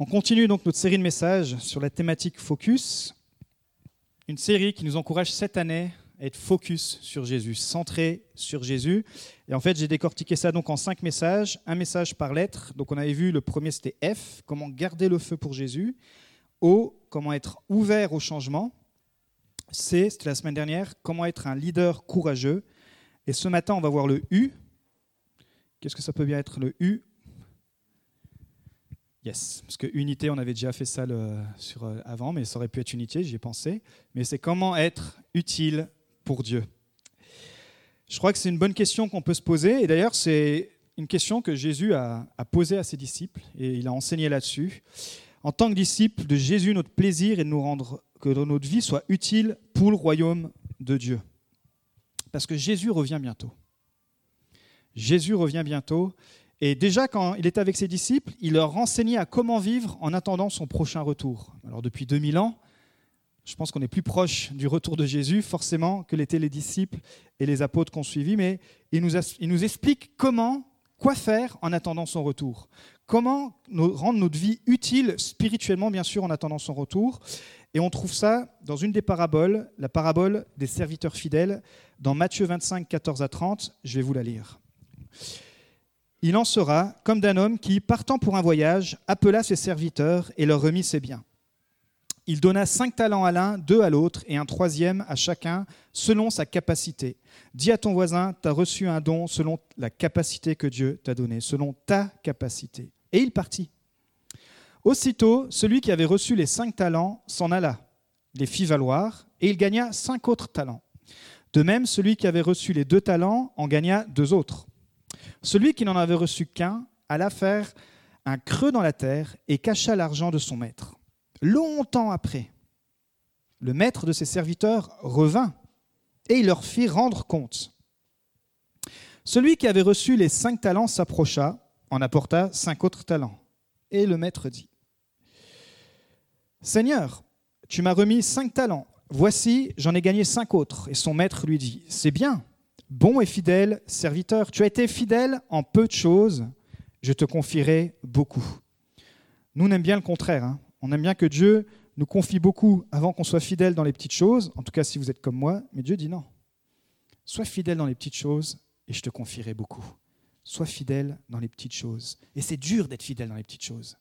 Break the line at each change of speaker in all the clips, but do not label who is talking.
On continue donc notre série de messages sur la thématique Focus, une série qui nous encourage cette année à être focus sur Jésus, centré sur Jésus. Et en fait, j'ai décortiqué ça donc en cinq messages, un message par lettre. Donc on avait vu le premier c'était F, comment garder le feu pour Jésus. O, comment être ouvert au changement. C, c'était la semaine dernière, comment être un leader courageux. Et ce matin, on va voir le U. Qu'est-ce que ça peut bien être le U Yes, parce que unité, on avait déjà fait ça euh, avant, mais ça aurait pu être unité, j'y ai pensé. Mais c'est comment être utile pour Dieu? Je crois que c'est une bonne question qu'on peut se poser, et d'ailleurs c'est une question que Jésus a, posée à ses disciples, et il a enseigné là-dessus. En tant que disciple de Jésus, notre plaisir est de nous rendre que notre vie soit utile pour le royaume de Dieu. Parce que Jésus revient bientôt. Jésus revient bientôt, et déjà, quand il était avec ses disciples, il leur enseignait à comment vivre en attendant son prochain retour. Alors depuis 2000 ans, je pense qu'on est plus proche du retour de Jésus, forcément, que l'étaient les disciples et les apôtres qu'on suivi, mais il nous explique comment, quoi faire en attendant son retour. Comment rendre notre vie utile spirituellement, bien sûr, en attendant son retour. Et on trouve ça dans une des paraboles, la parabole des serviteurs fidèles, dans Matthieu 25, 14 à 30. Je vais vous la lire. Il en sera comme d'un homme qui, partant pour un voyage, appela ses serviteurs et leur remit ses biens. Il donna cinq talents à l'un, deux à l'autre, et un troisième à chacun, selon sa capacité. Dis à ton voisin, tu as reçu un don selon la capacité que Dieu t'a donnée, selon ta capacité. Et il partit. Aussitôt, celui qui avait reçu les cinq talents s'en alla, les fit valoir, et il gagna cinq autres talents. De même, celui qui avait reçu les deux talents en gagna deux autres. Celui qui n'en avait reçu qu'un alla faire un creux dans la terre et cacha l'argent de son maître. Longtemps après, le maître de ses serviteurs revint et il leur fit rendre compte. Celui qui avait reçu les cinq talents s'approcha, en apporta cinq autres talents. Et le maître dit, Seigneur, tu m'as remis cinq talents, voici, j'en ai gagné cinq autres. Et son maître lui dit, C'est bien, Bon et fidèle serviteur, tu as été fidèle en peu de choses, je te confierai beaucoup. Nous, on aime bien le contraire. Hein. On aime bien que Dieu nous confie beaucoup avant qu'on soit fidèle dans les petites choses, en tout cas si vous êtes comme moi, mais Dieu dit non. Sois fidèle dans les petites choses et je te confierai beaucoup. Sois fidèle dans les petites choses. Et c'est dur d'être fidèle dans les petites choses,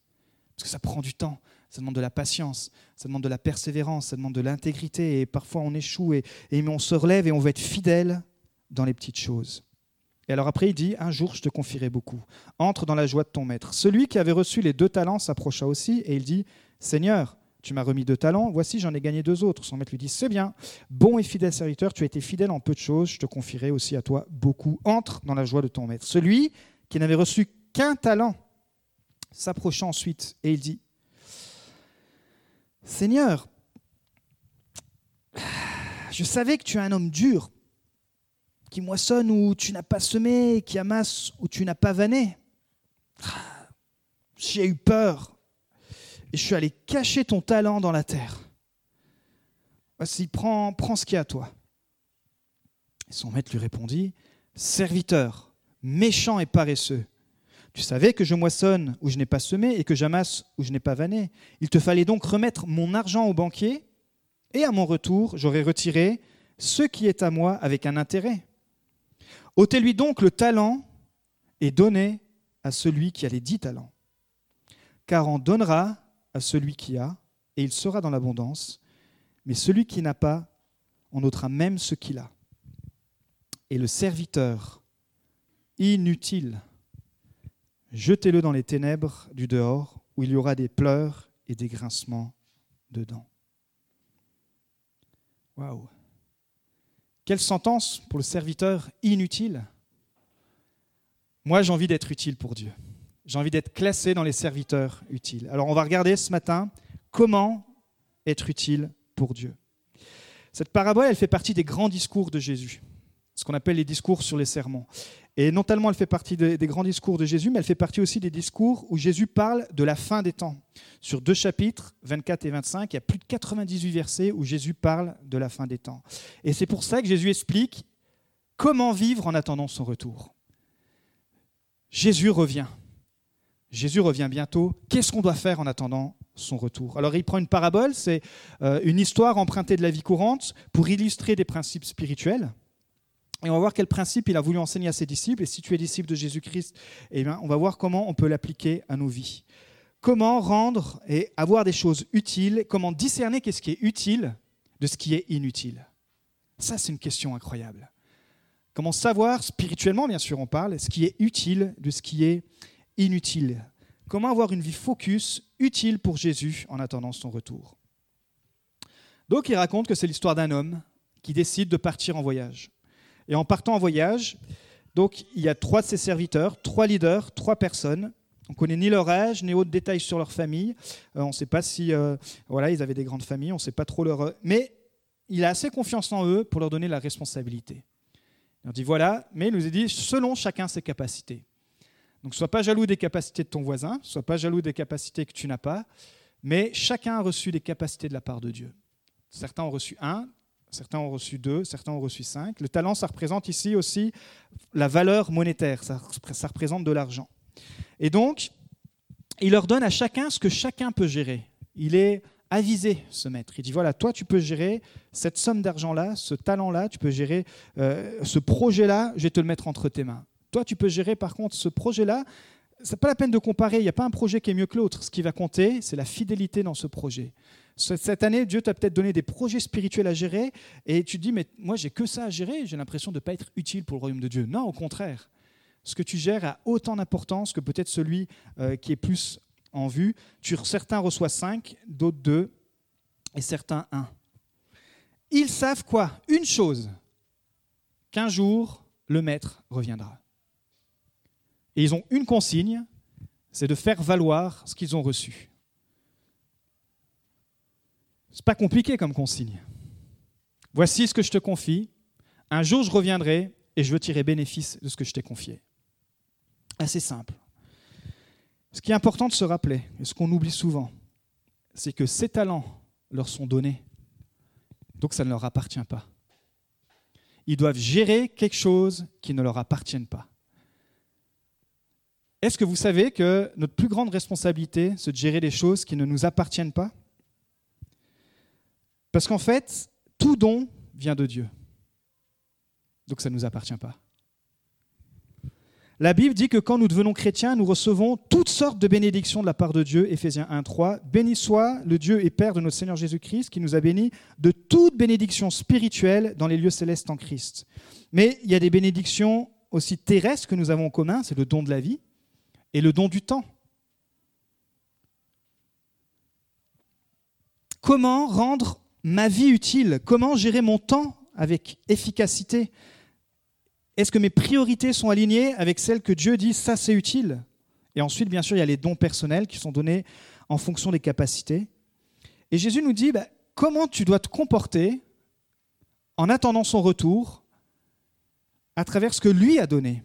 parce que ça prend du temps, ça demande de la patience, ça demande de la persévérance, ça demande de l'intégrité, et parfois on échoue, et, et on se relève et on veut être fidèle dans les petites choses. Et alors après, il dit, un jour, je te confierai beaucoup. Entre dans la joie de ton maître. Celui qui avait reçu les deux talents s'approcha aussi, et il dit, Seigneur, tu m'as remis deux talents, voici, j'en ai gagné deux autres. Son maître lui dit, c'est bien, bon et fidèle serviteur, tu as été fidèle en peu de choses, je te confierai aussi à toi beaucoup. Entre dans la joie de ton maître. Celui qui n'avait reçu qu'un talent s'approcha ensuite, et il dit, Seigneur, je savais que tu es un homme dur qui moissonne où tu n'as pas semé, qui amasse où tu n'as pas vanné. J'ai eu peur et je suis allé cacher ton talent dans la terre. Voici, prends, prends ce qui est à toi. Son maître lui répondit, Serviteur, méchant et paresseux, tu savais que je moissonne où je n'ai pas semé et que j'amasse où je n'ai pas vanné. Il te fallait donc remettre mon argent au banquier, et à mon retour, j'aurais retiré ce qui est à moi avec un intérêt. Ôtez-lui donc le talent et donnez à celui qui a les dix talents. Car on donnera à celui qui a, et il sera dans l'abondance, mais celui qui n'a pas, on ôtera même ce qu'il a. Et le serviteur, inutile, jetez-le dans les ténèbres du dehors, où il y aura des pleurs et des grincements dedans. Waouh! Quelle sentence pour le serviteur inutile? Moi, j'ai envie d'être utile pour Dieu. J'ai envie d'être classé dans les serviteurs utiles. Alors, on va regarder ce matin comment être utile pour Dieu. Cette parabole, elle fait partie des grands discours de Jésus, ce qu'on appelle les discours sur les sermons. Et non seulement elle fait partie des, grands discours de Jésus, mais elle fait partie aussi des discours où Jésus parle de la fin des temps. Sur deux chapitres, 24 et 25, il y a plus de 98 versets où Jésus parle de la fin des temps. Et c'est pour ça que Jésus explique comment vivre en attendant son retour. Jésus revient. Jésus revient bientôt. Qu'est-ce qu'on doit faire en attendant son retour? Alors il prend une parabole, c'est euh, une histoire empruntée de la vie courante pour illustrer des principes spirituels. Et on va voir quel principe il a voulu enseigner à ses disciples. Et si tu es disciple de Jésus-Christ, eh on va voir comment on peut l'appliquer à nos vies. Comment rendre et avoir des choses utiles, comment discerner qu'est-ce qui est utile de ce qui est inutile. Ça, c'est une question incroyable. Comment savoir, spirituellement bien sûr on parle, ce qui est utile de ce qui est inutile. Comment avoir une vie focus, utile pour Jésus en attendant son retour. Donc il raconte que c'est l'histoire d'un homme qui décide de partir en voyage. Et en partant en voyage, donc il y a trois de ses serviteurs, trois leaders, trois personnes. On connaît ni leur âge, ni autres détails sur leur famille. Euh, on ne sait pas si euh, voilà, ils avaient des grandes familles, on ne sait pas trop leur. Mais il a assez confiance en eux pour leur donner la responsabilité. Il leur dit voilà, mais il nous a dit selon chacun ses capacités. Donc sois pas jaloux des capacités de ton voisin, sois pas jaloux des capacités que tu n'as pas, mais chacun a reçu des capacités de la part de Dieu. Certains ont reçu un, certains ont reçu deux, certains ont reçu cinq. Le talent, ça représente ici aussi la valeur monétaire, ça, représente de l'argent. Et donc, il leur donne à chacun ce que chacun peut gérer. Il est avisé, ce maître. Il dit, voilà, toi, tu peux gérer cette somme d'argent-là, ce talent-là, tu peux gérer euh, ce projet-là, je vais te le mettre entre tes mains. Toi, tu peux gérer par contre ce projet-là. Ce n'est pas la peine de comparer, il n'y a pas un projet qui est mieux que l'autre. Ce qui va compter, c'est la fidélité dans ce projet. Cette année, Dieu t'a peut-être donné des projets spirituels à gérer et tu te dis, mais moi, j'ai que ça à gérer, j'ai l'impression de ne pas être utile pour le royaume de Dieu. Non, au contraire. Ce que tu gères a autant d'importance que peut-être celui euh, qui est plus en vue. Certains reçoivent cinq, d'autres deux et certains un. Ils savent quoi? Une chose, qu'un jour, le maître reviendra. Et ils ont une consigne, c'est de faire valoir ce qu'ils ont reçu. C'est pas compliqué comme consigne. Voici ce que je te confie. Un jour, je reviendrai et je veux tirer bénéfice de ce que je t'ai confié. Assez simple. Ce qui est important de se rappeler, et ce qu'on oublie souvent, c'est que ces talents leur sont donnés, donc ça ne leur appartient pas. Ils doivent gérer quelque chose qui ne leur appartient pas. Est-ce que vous savez que notre plus grande responsabilité, c'est de gérer des choses qui ne nous appartiennent pas? Parce qu'en fait, tout don vient de Dieu. Donc ça ne nous appartient pas. La Bible dit que quand nous devenons chrétiens, nous recevons toutes sortes de bénédictions de la part de Dieu. Éphésiens 1, 3. Béni soit le Dieu et Père de notre Seigneur Jésus-Christ, qui nous a bénis de toute bénédiction spirituelle dans les lieux célestes en Christ. Mais il y a des bénédictions aussi terrestres que nous avons en commun, c'est le don de la vie et le don du temps. Comment rendre ma vie utile? Comment gérer mon temps avec efficacité? Est-ce que mes priorités sont alignées avec celles que Dieu dit ça c'est utile? Et ensuite, bien sûr, il y a les dons personnels qui sont donnés en fonction des capacités. Et Jésus nous dit bah, comment tu dois te comporter en attendant son retour à travers ce que lui a donné?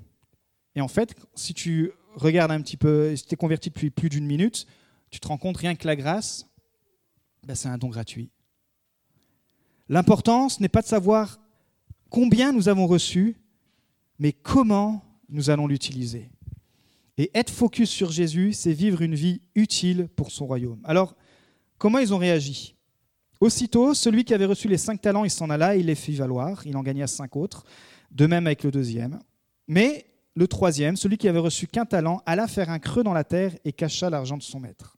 Et en fait, si tu regarde un petit peu, si tu es converti depuis plus d'une minute, tu te rends compte rien que la grâce, ben c'est un don gratuit. L'important, ce n'est pas de savoir combien nous avons reçu, mais comment nous allons l'utiliser. Et être focus sur Jésus, c'est vivre une vie utile pour son royaume. Alors, comment ils ont réagi? Aussitôt, celui qui avait reçu les cinq talents, il s'en alla, il les fit valoir, il en gagna cinq autres, de même avec le deuxième. Mais le troisième, celui qui avait reçu qu'un talent, alla faire un creux dans la terre et cacha l'argent de son maître.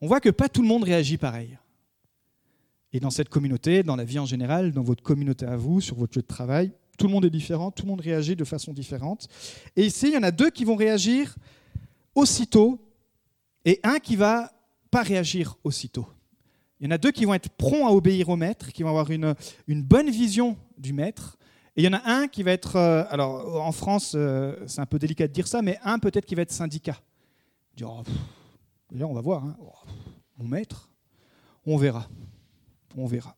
On voit que pas tout le monde réagit pareil. Et dans cette communauté, dans la vie en général, dans votre communauté à vous, sur votre lieu de travail, tout le monde est différent, tout le monde réagit de façon différente. Et ici, il y en a deux qui vont réagir aussitôt et un qui va pas réagir aussitôt. Il y en a deux qui vont être prompts à obéir au maître, qui vont avoir une, une bonne vision du maître, et il y en a un qui va être, euh, alors en France, euh, c'est un peu délicat de dire ça, mais un peut-être qui va être syndicat. Oh, on va voir, hein. oh, mon maître, on verra, on verra.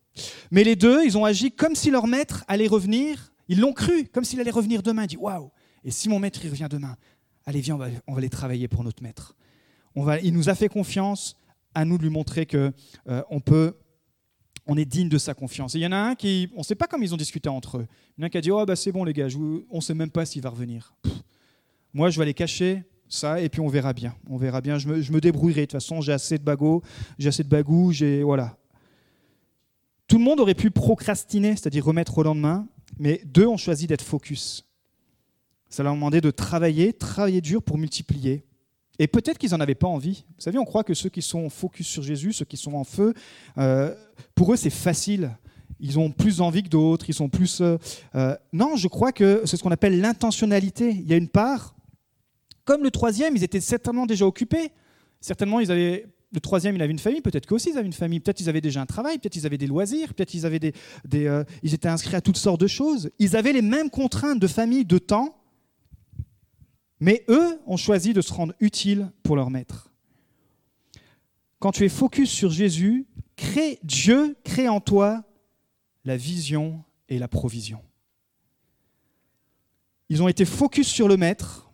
Mais les deux, ils ont agi comme si leur maître allait revenir, ils l'ont cru, comme s'il allait revenir demain. Disent, waouh, et si mon maître il revient demain, allez viens, on va, on aller travailler pour notre maître. Il nous a fait confiance, à nous de lui montrer que euh, on peut on est digne de sa confiance. Il y en a un qui, on ne sait pas comment ils ont discuté entre eux. Il y en a un qui a dit, oh bah c'est bon les gars, on ne sait même pas s'il va revenir. moi je vais aller cacher ça, et puis on verra bien. On verra bien. Je me, débrouillerai. De toute façon, j'ai assez de bagots, j'ai assez de bagou, j'ai voilà. Tout le monde aurait pu procrastiner, c'est-à-dire remettre au lendemain, mais deux ont choisi d'être focus. Ça leur demandait de travailler, travailler dur pour multiplier. Et peut-être qu'ils n'en avaient pas envie. Vous savez, on croit que ceux qui sont focus sur Jésus, ceux qui sont en feu, euh, pour eux c'est facile. Ils ont plus envie que d'autres, ils sont plus... Euh, euh, non, je crois que c'est ce qu'on appelle l'intentionnalité. Il y a une part, comme le troisième, ils étaient certainement déjà occupés. Certainement, ils avaient le troisième, il avait une famille, peut-être qu'aussi ils avaient une famille, peut-être ils avaient déjà un travail, peut-être ils avaient des loisirs, peut-être ils, avaient des, ils étaient inscrits à toutes sortes de choses. Ils avaient les mêmes contraintes de famille, de temps, mais eux ont choisi de se rendre utiles pour leur maître. Quand tu es focus sur Jésus, crée, Dieu crée en toi la vision et la provision. Ils ont été focus sur le maître,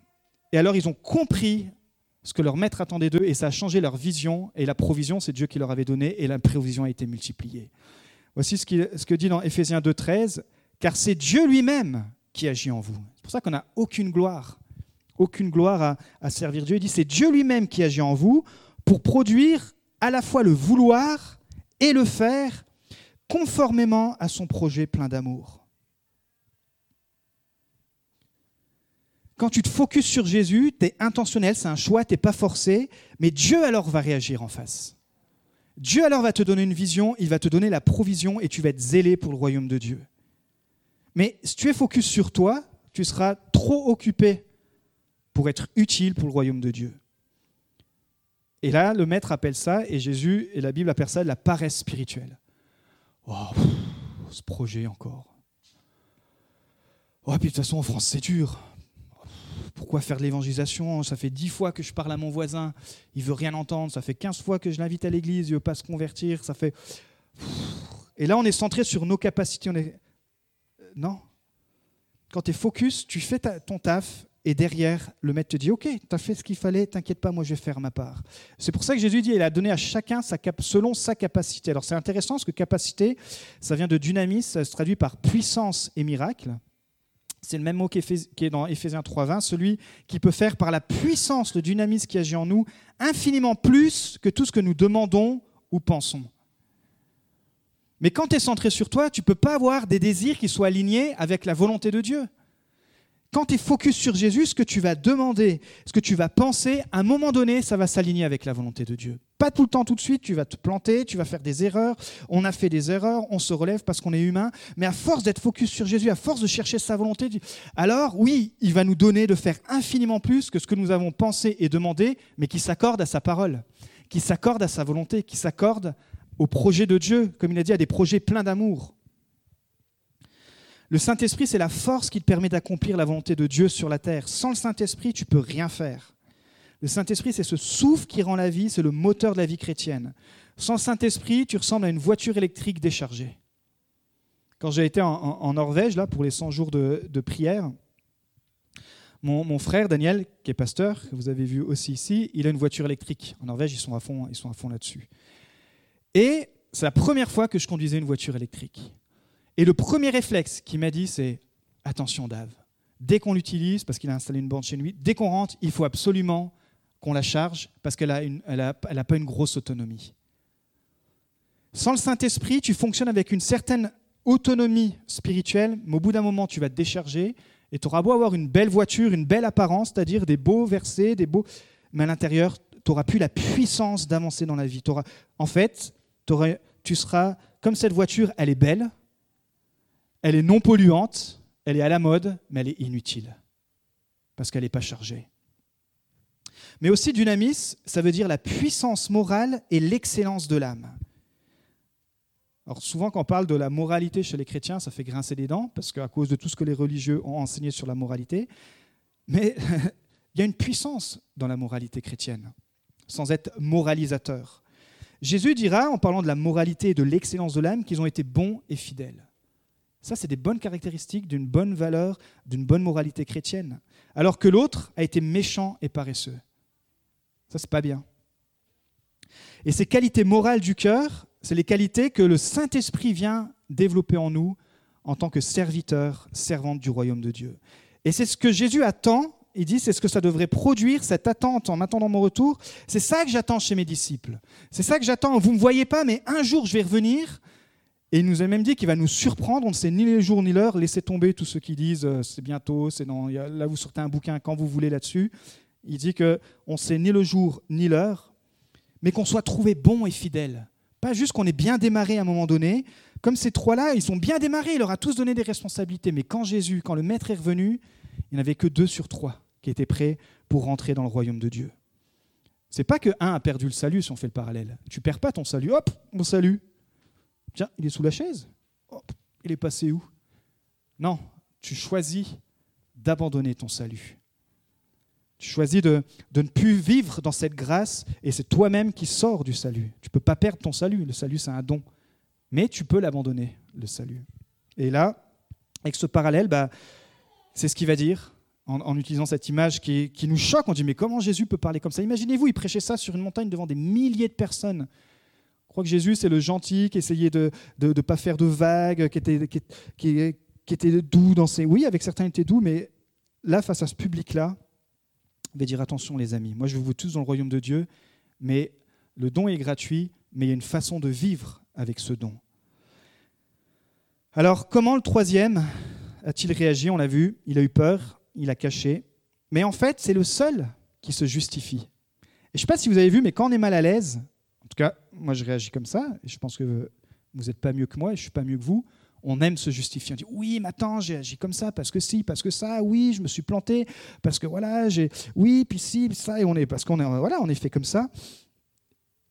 et alors ils ont compris ce que leur maître attendait d'eux, et ça a changé leur vision, et la provision, c'est Dieu qui leur avait donné, et la provision a été multipliée. Voici ce, ce que dit dans Éphésiens 2.13, car c'est Dieu lui-même qui agit en vous. C'est pour ça qu'on n'a aucune gloire aucune gloire à, servir Dieu. Il dit c'est Dieu lui-même qui agit en vous pour produire à la fois le vouloir et le faire conformément à son projet plein d'amour. Quand tu te focuses sur Jésus, tu es intentionnel, c'est un choix, tu n'es pas forcé, mais Dieu alors va réagir en face. Dieu alors va te donner une vision, il va te donner la provision et tu vas être zélé pour le royaume de Dieu. Mais si tu es focus sur toi, tu seras trop occupé pour être utile pour le royaume de Dieu. Et là, le maître appelle ça, et Jésus et la Bible appellent ça la paresse spirituelle. Oh, ce projet encore. Oh, puis de toute façon, en France, c'est dur. Pourquoi faire de l'évangélisation? Ça fait dix fois que je parle à mon voisin, il veut rien entendre. Ça fait quinze fois que je l'invite à l'église, il veut pas se convertir. Ça fait. Et là, on est centré sur nos capacités. On est... Non? Quand tu es focus, tu fais ton taf et derrière, le maître te dit, OK, tu as fait ce qu'il fallait, t'inquiète pas, moi je vais faire ma part. C'est pour ça que Jésus dit, il a donné à chacun sa cap selon sa capacité. Alors c'est intéressant parce que capacité, ça vient de dynamis, ça se traduit par puissance et miracle. C'est le même mot qui est dans Éphésiens 3.20, celui qui peut faire par la puissance, le dynamisme qui agit en nous, infiniment plus que tout ce que nous demandons ou pensons. Mais quand tu es centré sur toi, tu ne peux pas avoir des désirs qui soient alignés avec la volonté de Dieu. Quand tu es focus sur Jésus, ce que tu vas demander, ce que tu vas penser, à un moment donné, ça va s'aligner avec la volonté de Dieu. Pas tout le temps, tout de suite, tu vas te planter, tu vas faire des erreurs. On a fait des erreurs, on se relève parce qu'on est humain. Mais à force d'être focus sur Jésus, à force de chercher sa volonté, alors oui, il va nous donner de faire infiniment plus que ce que nous avons pensé et demandé, mais qui s'accorde à sa parole, qui s'accorde à sa volonté, qui s'accorde au projet de Dieu, comme il a dit, à des projets pleins d'amour. Le Saint-Esprit, c'est la force qui te permet d'accomplir la volonté de Dieu sur la terre. Sans le Saint-Esprit, tu peux rien faire. Le Saint-Esprit, c'est ce souffle qui rend la vie, c'est le moteur de la vie chrétienne. Sans le Saint-Esprit, tu ressembles à une voiture électrique déchargée. Quand j'ai été en, Norvège, là, pour les 100 jours de, prière, mon, frère Daniel, qui est pasteur, que vous avez vu aussi ici, il a une voiture électrique. En Norvège, ils sont à fond, ils sont à fond là-dessus. Et c'est la première fois que je conduisais une voiture électrique. Et le premier réflexe qu'il m'a dit, c'est attention Dave, dès qu'on l'utilise, parce qu'il a installé une borne chez lui, dès qu'on rentre, il faut absolument qu'on la charge, parce qu'elle n'a a, pas une grosse autonomie. Sans le Saint-Esprit, tu fonctionnes avec une certaine autonomie spirituelle, mais au bout d'un moment, tu vas te décharger, et tu auras beau avoir une belle voiture, une belle apparence, c'est-à-dire des beaux versets, des beaux... mais à l'intérieur, tu n'auras plus la puissance d'avancer dans la vie. En fait, tu seras comme cette voiture, elle est belle, elle est non polluante, elle est à la mode, mais elle est inutile, parce qu'elle n'est pas chargée. Mais aussi dynamis, ça veut dire la puissance morale et l'excellence de l'âme. Alors souvent quand on parle de la moralité chez les chrétiens, ça fait grincer les dents, parce qu'à cause de tout ce que les religieux ont enseigné sur la moralité, mais il y a une puissance dans la moralité chrétienne, sans être moralisateur. Jésus dira, en parlant de la moralité et de l'excellence de l'âme, qu'ils ont été bons et fidèles. Ça, c'est des bonnes caractéristiques d'une bonne valeur, d'une bonne moralité chrétienne. Alors que l'autre a été méchant et paresseux. Ça, c'est pas bien. Et ces qualités morales du cœur, c'est les qualités que le Saint-Esprit vient développer en nous en tant que serviteurs, servantes du royaume de Dieu. Et c'est ce que Jésus attend il dit, c'est ce que ça devrait produire, cette attente en attendant mon retour. C'est ça que j'attends chez mes disciples. C'est ça que j'attends. Vous ne me voyez pas, mais un jour, je vais revenir. Et il nous a même dit qu'il va nous surprendre. On ne sait ni les jours ni l'heure. Laissez tomber tous ceux qui disent euh, c'est bientôt, c'est dans. Là, vous sortez un bouquin quand vous voulez là-dessus. Il dit qu'on ne sait ni le jour ni l'heure, mais qu'on soit trouvé bon et fidèle. Pas juste qu'on ait bien démarré à un moment donné. Comme ces trois-là, ils ont bien démarré, il leur a tous donné des responsabilités. Mais quand Jésus, quand le Maître est revenu, il n'y en avait que deux sur trois qui étaient prêts pour rentrer dans le royaume de Dieu. C'est pas que un a perdu le salut si on fait le parallèle. Tu perds pas ton salut. Hop, mon salut. Tiens, il est sous la chaise. Il est passé où? Non, tu choisis d'abandonner ton salut. Tu choisis de, de, ne plus vivre dans cette grâce et c'est toi-même qui sors du salut. Tu ne peux pas perdre ton salut. Le salut, c'est un don. Mais tu peux l'abandonner, le salut. Et là, avec ce parallèle, bah, c'est ce qu'il va dire en, utilisant cette image qui, nous choque. On dit, mais comment Jésus peut parler comme ça? Imaginez-vous, il prêchait ça sur une montagne devant des milliers de personnes. Crois que Jésus, c'est le gentil qui essayait de ne pas faire de vagues, qui était, qui, était doux dans ses... Oui, avec certains, il était doux, mais là, face à ce public-là, il va dire, attention les amis, moi je vous tous dans le royaume de Dieu, mais le don est gratuit, mais il y a une façon de vivre avec ce don. Alors, comment le troisième a-t-il réagi? On l'a vu, il a eu peur, il a caché. Mais en fait, c'est le seul qui se justifie. Et je ne sais pas si vous avez vu, mais quand on est mal à l'aise, en tout cas, moi je réagis comme ça, et je pense que vous n'êtes pas mieux que moi, et je ne suis pas mieux que vous, on aime se justifier. On dit oui, mais attends, j'ai agi comme ça parce que si, parce que ça, oui, je me suis planté, parce que voilà, j'ai oui, puis si, ça, et on est parce qu'on est voilà, on est fait comme ça.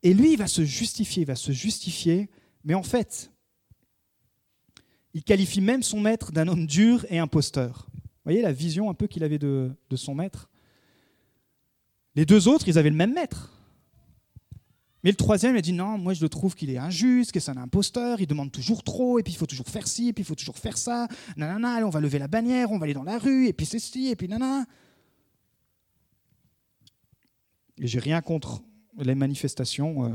Et lui, il va se justifier, il va se justifier, mais en fait, il qualifie même son maître d'un homme dur et imposteur voyez la vision un peu qu'il avait de, son maître? Les deux autres, ils avaient le même maître. Mais le troisième, il dit non, moi je le trouve qu'il est injuste, que c'est un imposteur, il demande toujours trop, et puis il faut toujours faire ci, et puis il faut toujours faire ça. Nanana, allez, on va lever la bannière, on va aller dans la rue, et puis c'est ci, et puis nanana. Et j'ai rien contre les manifestations, euh,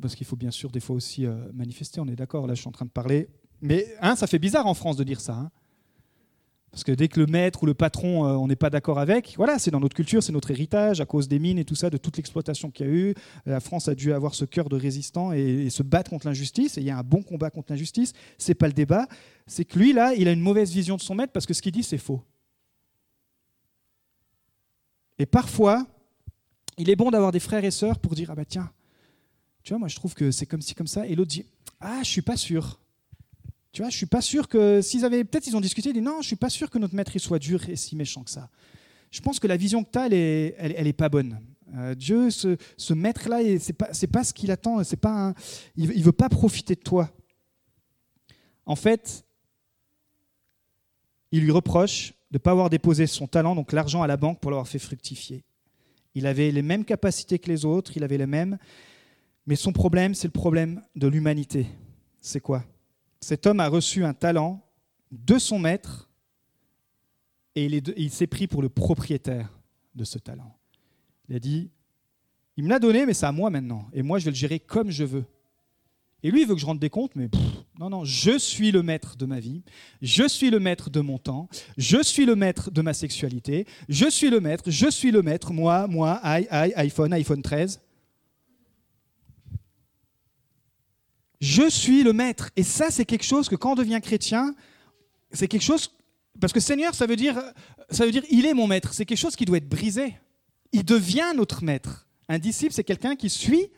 parce qu'il faut bien sûr des fois aussi euh, manifester, on est d'accord, là je suis en train de parler. Mais hein, ça fait bizarre en France de dire ça. Hein. Parce que dès que le maître ou le patron, euh, on n'est pas d'accord avec, voilà, c'est dans notre culture, c'est notre héritage, à cause des mines et tout ça, de toute l'exploitation qu'il y a eu. La France a dû avoir ce cœur de résistant et, se battre contre l'injustice. Et il y a un bon combat contre l'injustice. C'est pas le débat. C'est que lui, là, il a une mauvaise vision de son maître parce que ce qu'il dit, c'est faux. Et parfois, il est bon d'avoir des frères et sœurs pour dire Ah bah tiens, tu vois, moi je trouve que c'est comme ci, comme ça. Et l'autre dit Ah, je suis pas sûr. Tu vois, je suis pas sûr que peut-être ils ont discuté, ils disent non, je suis pas sûr que notre maître il soit dur et si méchant que ça. Je pense que la vision que tu as, elle est, pas bonne. Euh, Dieu, ce, maître-là, c'est pas, pas ce qu'il attend. C'est pas, il, ne veut pas profiter de toi. En fait, il lui reproche de ne pas avoir déposé son talent, donc l'argent à la banque, pour l'avoir fait fructifier. Il avait les mêmes capacités que les autres, il avait les mêmes, mais son problème, c'est le problème de l'humanité. C'est quoi? Cet homme a reçu un talent de son maître et il, s'est pris pour le propriétaire de ce talent. Il a dit, il me l'a donné, mais c'est à moi maintenant. Et moi, je vais le gérer comme je veux. Et lui, il veut que je rende des comptes, mais non, non, je suis le maître de ma vie, je suis le maître de mon temps, je suis le maître de ma sexualité, je suis le maître, je suis le maître, moi, moi, iPhone, iPhone 13. Je suis le maître. Et ça, c'est quelque chose que quand on devient chrétien, c'est quelque chose. Parce que Seigneur, ça veut dire, ça veut dire il est mon maître. C'est quelque chose qui doit être brisé. Il devient notre maître. Un disciple, c'est quelqu'un qui suit,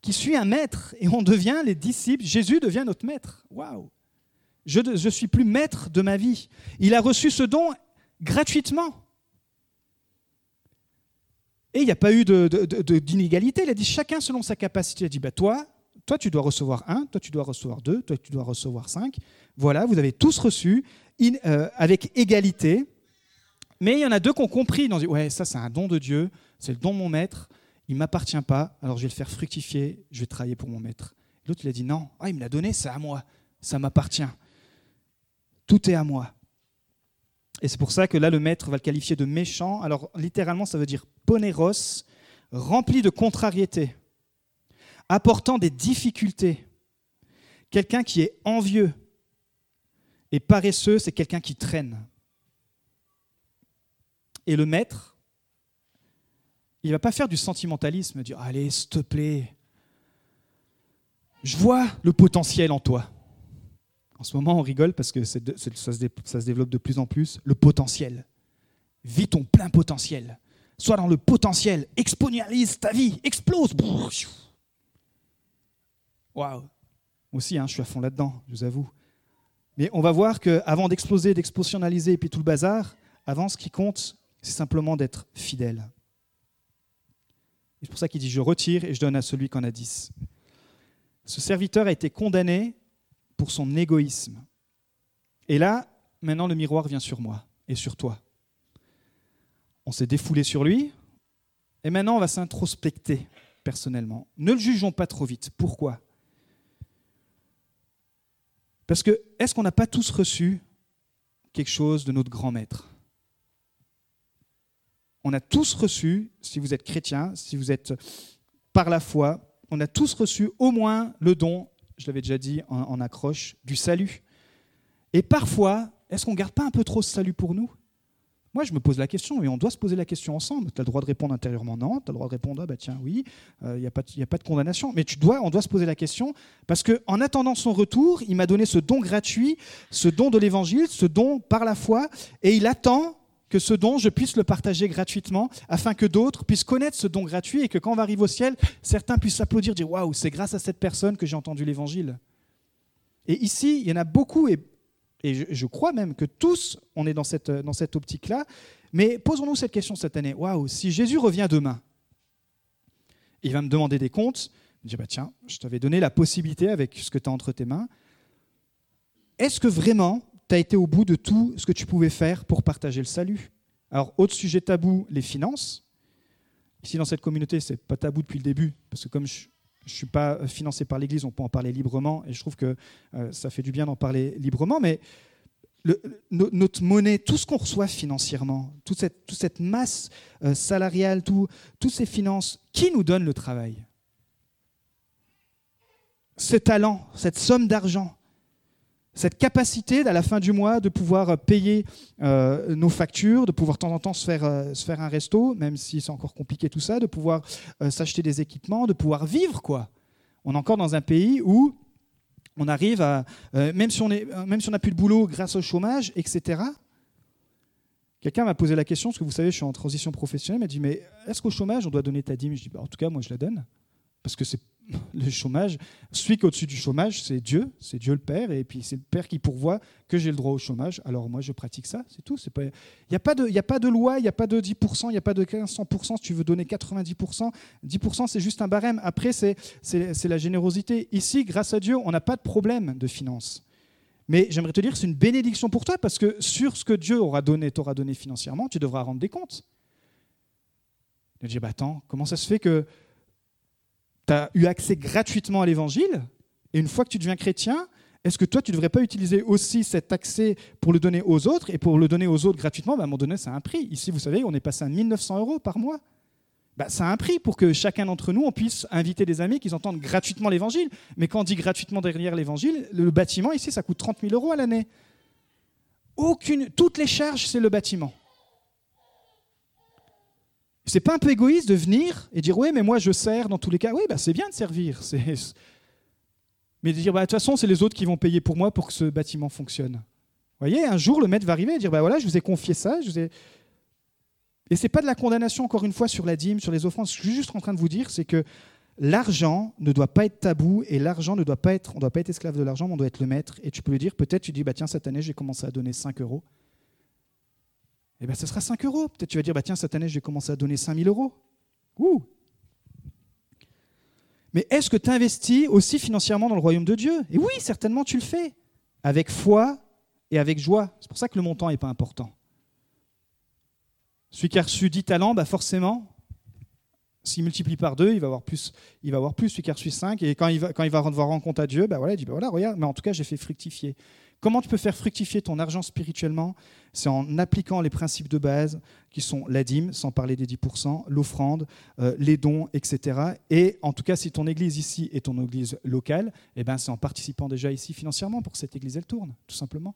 qui suit un maître. Et on devient les disciples. Jésus devient notre maître. Waouh! Je ne suis plus maître de ma vie. Il a reçu ce don gratuitement. Et il n'y a pas eu d'inégalité. il a dit chacun selon sa capacité. Il a dit bah, Toi, toi tu dois recevoir un, toi tu dois recevoir deux, toi tu dois recevoir cinq. Voilà, vous avez tous reçu euh, avec égalité. Mais il y en a deux qui ont compris, ils ont dit, ouais, ça c'est un don de Dieu, c'est le don de mon maître, il ne m'appartient pas, alors je vais le faire fructifier, je vais travailler pour mon maître. L'autre, il a dit, non, ah, il me l'a donné, c'est à moi, ça m'appartient. Tout est à moi. Et c'est pour ça que là, le maître va le qualifier de méchant. Alors, littéralement, ça veut dire poneros, rempli de contrariété apportant des difficultés. Quelqu'un qui est envieux et paresseux, c'est quelqu'un qui traîne. Et le maître, il ne va pas faire du sentimentalisme, dire Allez, s'il te plaît, je vois le potentiel en toi. En ce moment, on rigole parce que ça, se développe de plus en plus. Le potentiel. Vis ton plein potentiel. Sois dans le potentiel. Exponentialise ta vie. Explose. Waouh. Aussi, hein, je suis à fond là-dedans, je vous avoue. Mais on va voir qu'avant d'exploser, d'explosionaliser et puis tout le bazar, avant, ce qui compte, c'est simplement d'être fidèle. C'est pour ça qu'il dit Je retire et je donne à celui qui en a dix. Ce serviteur a été condamné pour son égoïsme. Et là, maintenant, le miroir vient sur moi et sur toi. On s'est défoulé sur lui, et maintenant, on va s'introspecter personnellement. Ne le jugeons pas trop vite. Pourquoi? Parce que, est-ce qu'on n'a pas tous reçu quelque chose de notre grand maître? On a tous reçu, si vous êtes chrétien, si vous êtes par la foi, on a tous reçu au moins le don je l'avais déjà dit en, accroche, du salut. Et parfois, est-ce qu'on ne garde pas un peu trop ce salut pour nous? Moi, je me pose la question, et on doit se poser la question ensemble. Tu as le droit de répondre intérieurement non, tu as le droit de répondre ah bah tiens, oui, il euh, n'y a, pas de, a pas de condamnation. Mais tu dois, on doit se poser la question, parce qu'en attendant son retour, il m'a donné ce don gratuit, ce don de l'évangile, ce don par la foi, et il attend que ce don, je puisse le partager gratuitement, afin que d'autres puissent connaître ce don gratuit et que quand on va arriver au ciel, certains puissent s'applaudir, dire Waouh, c'est grâce à cette personne que j'ai entendu l'évangile. Et ici, il y en a beaucoup, et, je, crois même que tous, on est dans cette, dans cette optique-là. Mais posons-nous cette question cette année Waouh, si Jésus revient demain, il va me demander des comptes. Je dis bah, Tiens, je t'avais donné la possibilité avec ce que tu as entre tes mains. Est-ce que vraiment tu as été au bout de tout ce que tu pouvais faire pour partager le salut? Alors, autre sujet tabou, les finances. Ici, dans cette communauté, c'est pas tabou depuis le début, parce que comme je ne suis pas financé par l'Église, on peut en parler librement, et je trouve que euh, ça fait du bien d'en parler librement, mais notre monnaie, tout ce qu'on reçoit financièrement, toute cette, toute cette masse euh, salariale, tout, toutes ces finances, qui nous donne le travail? Ce talent, cette somme d'argent, cette capacité à la fin du mois de pouvoir payer euh, nos factures, de pouvoir de temps en temps se faire, euh, se faire un resto, même si c'est encore compliqué tout ça, de pouvoir euh, s'acheter des équipements, de pouvoir vivre quoi. On est encore dans un pays où on arrive à, même si on si n'a plus de boulot grâce au chômage, etc. Quelqu'un m'a posé la question, parce que vous savez, je suis en transition professionnelle, m'a dit mais est-ce qu'au chômage on doit donner ta dîme? Je dis bah, en tout cas moi je la donne parce que c'est le chômage, celui qui au-dessus du chômage, c'est Dieu, c'est Dieu le Père, et puis c'est le Père qui pourvoit que j'ai le droit au chômage. Alors moi, je pratique ça, c'est tout. Il n'y a, pas de, loi, il n'y a pas de 10%, il n'y a pas de 100%, si tu veux donner 90%. 10%, c'est juste un barème. Après, c'est la générosité. Ici, grâce à Dieu, on n'a pas de problème de finances. Mais j'aimerais te dire, c'est une bénédiction pour toi, parce que sur ce que Dieu aura donné, t'aura donné financièrement, tu devras rendre des comptes. Je dis, bah attends, comment ça se fait que tu as eu accès gratuitement à l'évangile, et une fois que tu deviens chrétien, est-ce que toi, tu ne devrais pas utiliser aussi cet accès pour le donner aux autres Et pour le donner aux autres gratuitement, bah, à un moment donné, c'est un prix. Ici, vous savez, on est passé à 1900 euros par mois. Bah, c'est un prix pour que chacun d'entre nous, on puisse inviter des amis qui entendent gratuitement l'évangile. Mais quand on dit gratuitement derrière l'évangile, le bâtiment, ici, ça coûte 30 000 euros à l'année. Aucune, toutes les charges, c'est le bâtiment. C'est pas un peu égoïste de venir et dire oui, mais moi je sers dans tous les cas. Oui, bah, c'est bien de servir. Mais de dire bah, de toute façon, c'est les autres qui vont payer pour moi pour que ce bâtiment fonctionne. Vous voyez, un jour, le maître va arriver et dire bah, voilà, je vous ai confié ça. Je vous ai... Et ce n'est pas de la condamnation, encore une fois, sur la dîme, sur les offrandes. Ce que je suis juste en train de vous dire, c'est que l'argent ne doit pas être tabou et l'argent ne doit pas être, on ne doit pas être esclave de l'argent, mais on doit être le maître. Et tu peux lui dire, peut-être, tu dis, bah, tiens, cette année, j'ai commencé à donner 5 euros eh bien, ce sera 5 euros. Peut-être tu vas dire, bah, tiens, cette année, j'ai commencé à donner 5 000 euros. Ouh Mais est-ce que tu investis aussi financièrement dans le royaume de Dieu? Et oui, certainement, tu le fais. Avec foi et avec joie. C'est pour ça que le montant n'est pas important. Celui qui a reçu 10 talents, bah forcément, s'il multiplie par 2, il va avoir plus. Il va avoir plus celui qui a reçu 5. Et quand il va, quand il va rendre compte à Dieu, bah voilà, il dit bah voilà, regarde, mais en tout cas, j'ai fait fructifier. Comment tu peux faire fructifier ton argent spirituellement? C'est en appliquant les principes de base qui sont la dîme, sans parler des 10%, l'offrande, euh, les dons, etc. Et en tout cas, si ton église ici est ton église locale, eh ben, c'est en participant déjà ici financièrement pour que cette église elle tourne, tout simplement.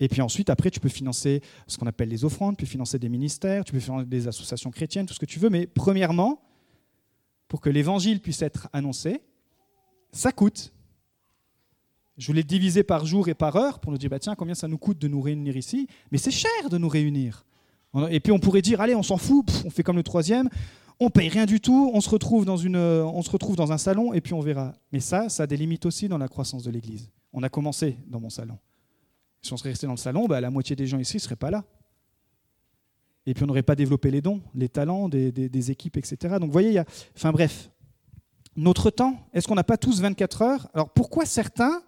Et puis ensuite, après, tu peux financer ce qu'on appelle les offrandes, tu peux financer des ministères, tu peux financer des associations chrétiennes, tout ce que tu veux. Mais premièrement, pour que l'évangile puisse être annoncé, ça coûte. Je voulais diviser par jour et par heure pour nous dire, bah, tiens, combien ça nous coûte de nous réunir ici? Mais c'est cher de nous réunir. Et puis on pourrait dire, allez, on s'en fout, on fait comme le troisième, on paye rien du tout, on se, retrouve dans une, on se retrouve dans un salon et puis on verra. Mais ça, ça a des limites aussi dans la croissance de l'Église. On a commencé dans mon salon. Si on serait resté dans le salon, bah, la moitié des gens ici ne seraient pas là. Et puis on n'aurait pas développé les dons, les talents des, équipes, etc. Donc vous voyez, il y a... Enfin bref, notre temps, est-ce qu'on n'a pas tous 24 heures? Alors pourquoi certains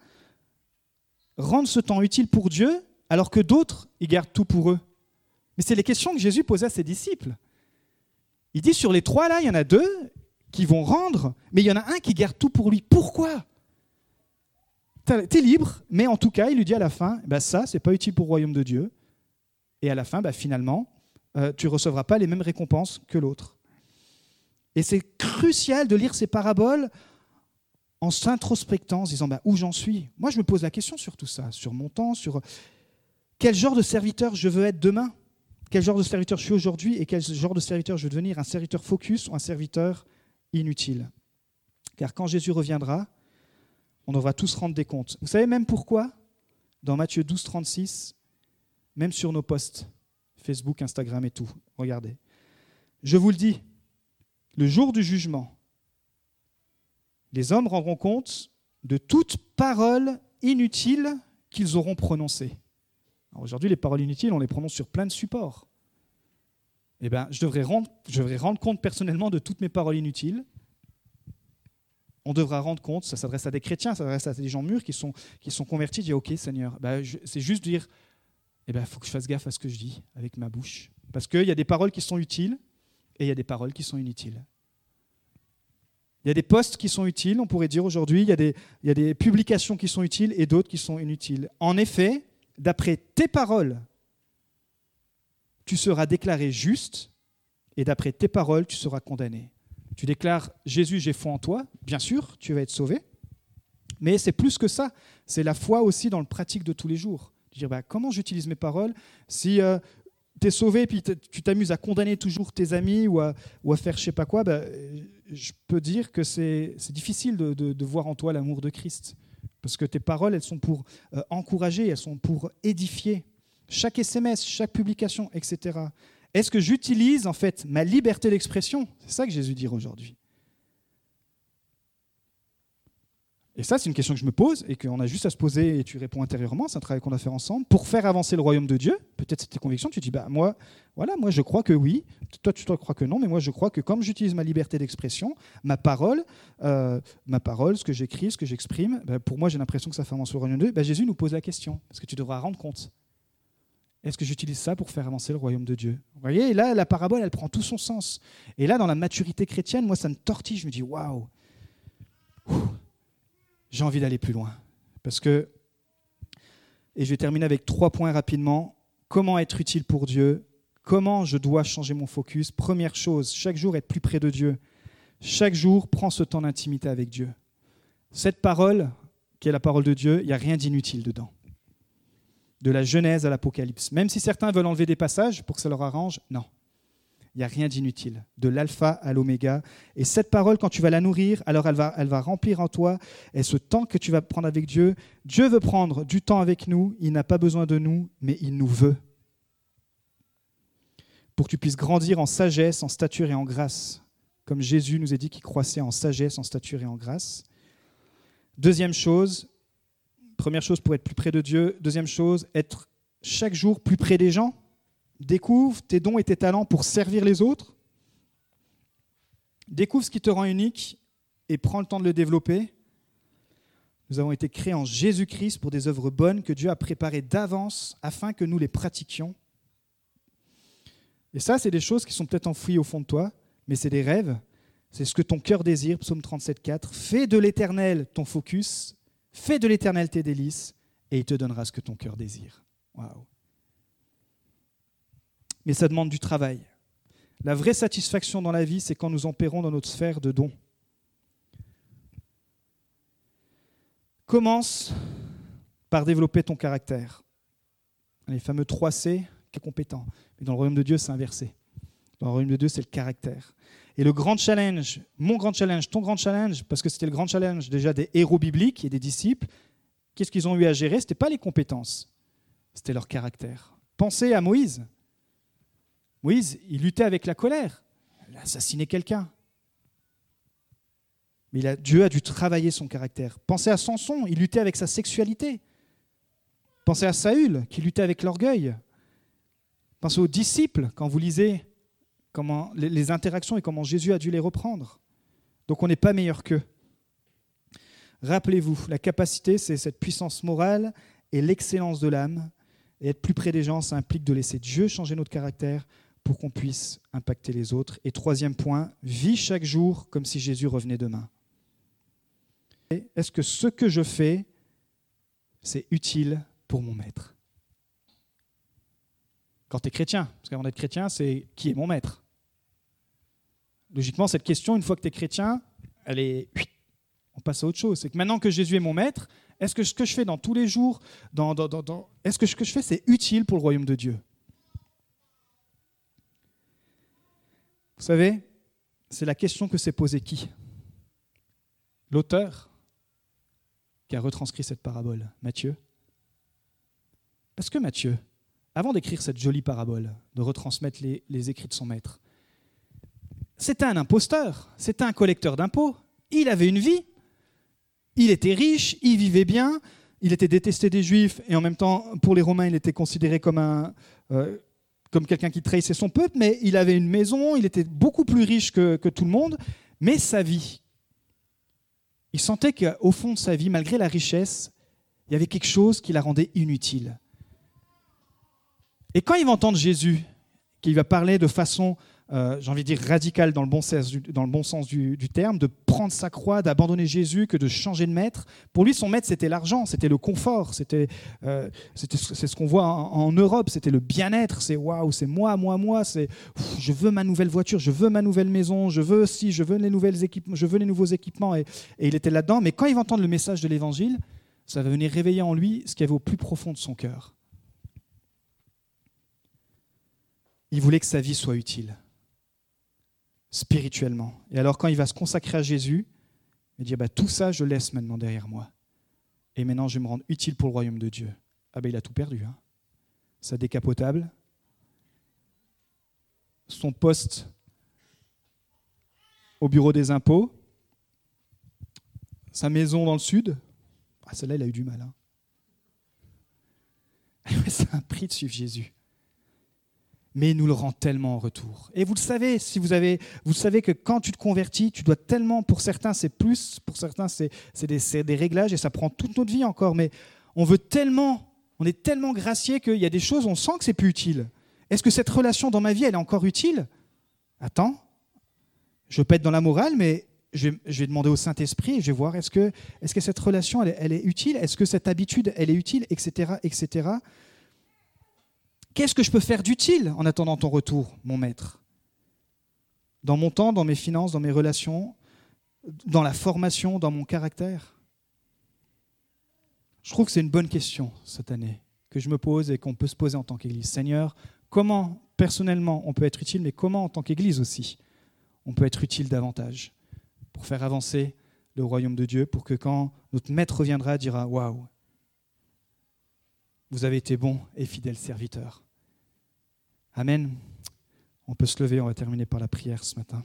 rendent ce temps utile pour Dieu alors que d'autres, ils gardent tout pour eux? Mais c'est les questions que Jésus posait à ses disciples. Il dit sur les trois là, il y en a deux qui vont rendre, mais il y en a un qui garde tout pour lui. Pourquoi? Tu es libre, mais en tout cas, il lui dit à la fin, bah ça, c'est pas utile pour le royaume de Dieu. Et à la fin, bah, finalement, euh, tu recevras pas les mêmes récompenses que l'autre. Et c'est crucial de lire ces paraboles en s'introspectant, en se disant bah, où j'en suis? Moi, je me pose la question sur tout ça, sur mon temps, sur quel genre de serviteur je veux être demain, quel genre de serviteur je suis aujourd'hui et quel genre de serviteur je veux devenir, un serviteur focus ou un serviteur inutile? Car quand Jésus reviendra, on devra tous rendre des comptes. Vous savez même pourquoi Dans Matthieu 12, 36, même sur nos posts, Facebook, Instagram et tout, regardez. Je vous le dis, le jour du jugement, les hommes rendront compte de toute parole inutile qu'ils auront prononcée. Aujourd'hui, les paroles inutiles, on les prononce sur plein de supports. Eh rendre, je devrais rendre compte personnellement de toutes mes paroles inutiles on devra rendre compte, ça s'adresse à des chrétiens, ça s'adresse à des gens mûrs qui sont, qui sont convertis, dire Ok, Seigneur, bah, c'est juste dire eh ben, faut que je fasse gaffe à ce que je dis avec ma bouche. Parce qu'il y a des paroles qui sont utiles et il y a des paroles qui sont inutiles. Il y a des postes qui sont utiles, on pourrait dire aujourd'hui, il, il y a des publications qui sont utiles et d'autres qui sont inutiles. En effet, d'après tes paroles, tu seras déclaré juste et d'après tes paroles, tu seras condamné. Tu déclares Jésus, j'ai foi en toi, bien sûr, tu vas être sauvé. Mais c'est plus que ça. C'est la foi aussi dans le pratique de tous les jours. Dire bah, comment j'utilise mes paroles Si euh, tu es sauvé et puis tu t'amuses à condamner toujours tes amis ou à, faire je sais pas quoi, bah, je peux dire que c'est difficile de, de, voir en toi l'amour de Christ. Parce que tes paroles, elles sont pour euh, encourager, elles sont pour édifier. Chaque SMS, chaque publication, etc. Est-ce que j'utilise en fait ma liberté d'expression? C'est ça que Jésus dit aujourd'hui. Et ça, c'est une question que je me pose et qu'on a juste à se poser et tu réponds intérieurement. C'est un travail qu'on a fait ensemble pour faire avancer le royaume de Dieu. Peut-être c'est tes convictions. Tu dis, bah moi, voilà, moi je crois que oui. Toi, tu crois que non, mais moi je crois que comme j'utilise ma liberté d'expression, ma parole, euh, ma parole, ce que j'écris, ce que j'exprime, bah, pour moi j'ai l'impression que ça fait avancer le royaume de Dieu. Bah, Jésus nous pose la question parce que tu devras rendre compte? Est-ce que j'utilise ça pour faire avancer le royaume de Dieu? Vous voyez, là, la parabole, elle prend tout son sens. Et là, dans la maturité chrétienne, moi, ça me tortille. Je me dis, waouh, j'ai envie d'aller plus loin. Parce que, et je vais terminer avec trois points rapidement. Comment être utile pour Dieu? Comment je dois changer mon focus? Première chose, chaque jour être plus près de Dieu. Chaque jour, prends ce temps d'intimité avec Dieu. Cette parole, qui est la parole de Dieu, il n'y a rien d'inutile dedans de la Genèse à l'Apocalypse. Même si certains veulent enlever des passages pour que ça leur arrange, non. Il n'y a rien d'inutile, de l'alpha à l'oméga. Et cette parole, quand tu vas la nourrir, alors elle va, elle va remplir en toi. Et ce temps que tu vas prendre avec Dieu, Dieu veut prendre du temps avec nous. Il n'a pas besoin de nous, mais il nous veut. Pour que tu puisses grandir en sagesse, en stature et en grâce. Comme Jésus nous a dit qu'il croissait en sagesse, en stature et en grâce. Deuxième chose, Première chose pour être plus près de Dieu. Deuxième chose, être chaque jour plus près des gens. Découvre tes dons et tes talents pour servir les autres. Découvre ce qui te rend unique et prends le temps de le développer. Nous avons été créés en Jésus-Christ pour des œuvres bonnes que Dieu a préparées d'avance afin que nous les pratiquions. Et ça, c'est des choses qui sont peut-être enfouies au fond de toi, mais c'est des rêves. C'est ce que ton cœur désire, psaume 37, 4. Fais de l'éternel ton focus Fais de l'éternel tes délices et il te donnera ce que ton cœur désire. Waouh. Mais ça demande du travail. La vraie satisfaction dans la vie, c'est quand nous opérons dans notre sphère de dons. Commence par développer ton caractère. Les fameux 3 C, qui est compétent. Mais dans le royaume de Dieu, c'est inversé. Dans le royaume de Dieu, c'est le caractère. Et le grand challenge, mon grand challenge, ton grand challenge, parce que c'était le grand challenge déjà des héros bibliques et des disciples, qu'est-ce qu'ils ont eu à gérer? Ce n'était pas les compétences, c'était leur caractère. Pensez à Moïse. Moïse, il luttait avec la colère. Il a assassiné quelqu'un. Mais Dieu a dû travailler son caractère. Pensez à Samson, il luttait avec sa sexualité. Pensez à Saül, qui luttait avec l'orgueil. Pensez aux disciples, quand vous lisez comment, les, interactions et comment Jésus a dû les reprendre. Donc on n'est pas meilleur qu'eux. Rappelez-vous, la capacité, c'est cette puissance morale et l'excellence de l'âme. Et être plus près des gens, ça implique de laisser Dieu changer notre caractère pour qu'on puisse impacter les autres. Et troisième point, vis chaque jour comme si Jésus revenait demain. Est-ce que ce que je fais, c'est utile pour mon maître? Quand tu es chrétien, parce qu'avant d'être chrétien, c'est qui est mon maître. Logiquement, cette question, une fois que tu es chrétien, elle est... On passe à autre chose. C'est que maintenant que Jésus est mon maître, est-ce que ce que je fais dans tous les jours, est-ce que ce que je fais, c'est utile pour le royaume de Dieu? Vous savez, c'est la question que s'est posée qui? L'auteur qui a retranscrit cette parabole Matthieu? Parce que Matthieu, avant d'écrire cette jolie parabole, de retransmettre les, écrits de son maître, c'était un imposteur, c'était un collecteur d'impôts, il avait une vie, il était riche, il vivait bien, il était détesté des Juifs et en même temps, pour les Romains, il était considéré comme un, euh, comme quelqu'un qui trahissait son peuple, mais il avait une maison, il était beaucoup plus riche que, que tout le monde, mais sa vie, il sentait qu'au fond de sa vie, malgré la richesse, il y avait quelque chose qui la rendait inutile. Et quand il va entendre Jésus, qui va parler de façon euh, j'ai envie de dire, radical dans le bon sens, du, dans le bon sens du, terme, de prendre sa croix, d'abandonner Jésus, que de changer de maître. Pour lui, son maître, c'était l'argent, c'était le confort, c'était, euh, c'est ce qu'on voit en, Europe, c'était le bien-être, c'est waouh, c'est moi, moi, moi, c'est je veux ma nouvelle voiture, je veux ma nouvelle maison, je veux si, je veux les nouvelles équipements, je veux les nouveaux équipements, et, et il était là-dedans. Mais quand il va entendre le message de l'Évangile, ça va venir réveiller en lui ce qu'il y avait au plus profond de son cœur. Il voulait que sa vie soit utile spirituellement. Et alors quand il va se consacrer à Jésus, il dit, bah, tout ça, je laisse maintenant derrière moi. Et maintenant, je vais me rendre utile pour le royaume de Dieu. Ah ben il a tout perdu. Hein. Sa décapotable, son poste au bureau des impôts, sa maison dans le sud. Ah, celle-là, il a eu du mal. Hein. C'est un prix de suivre Jésus mais il nous le rend tellement en retour. Et vous le savez, si vous avez, vous savez que quand tu te convertis, tu dois tellement, pour certains c'est plus, pour certains c'est des, réglages et ça prend toute notre vie encore, mais on veut tellement, on est tellement gracié qu'il y a des choses, on sent que c'est plus utile. Est-ce que cette relation dans ma vie, elle est encore utile? Attends, je être dans la morale, mais je vais, demander au Saint-Esprit et je vais voir est-ce que, est -ce que cette relation, elle, elle est utile? Est-ce que cette habitude, elle est utile? Etc. etc. Qu'est-ce que je peux faire d'utile en attendant ton retour, mon maître? Dans mon temps, dans mes finances, dans mes relations, dans la formation, dans mon caractère? Je trouve que c'est une bonne question cette année que je me pose et qu'on peut se poser en tant qu'Église. Seigneur, comment personnellement on peut être utile, mais comment en tant qu'Église aussi on peut être utile davantage pour faire avancer le royaume de Dieu, pour que quand notre maître reviendra, dira Waouh, vous avez été bon et fidèle serviteur. Amen. On peut se lever, on va terminer par la prière ce matin.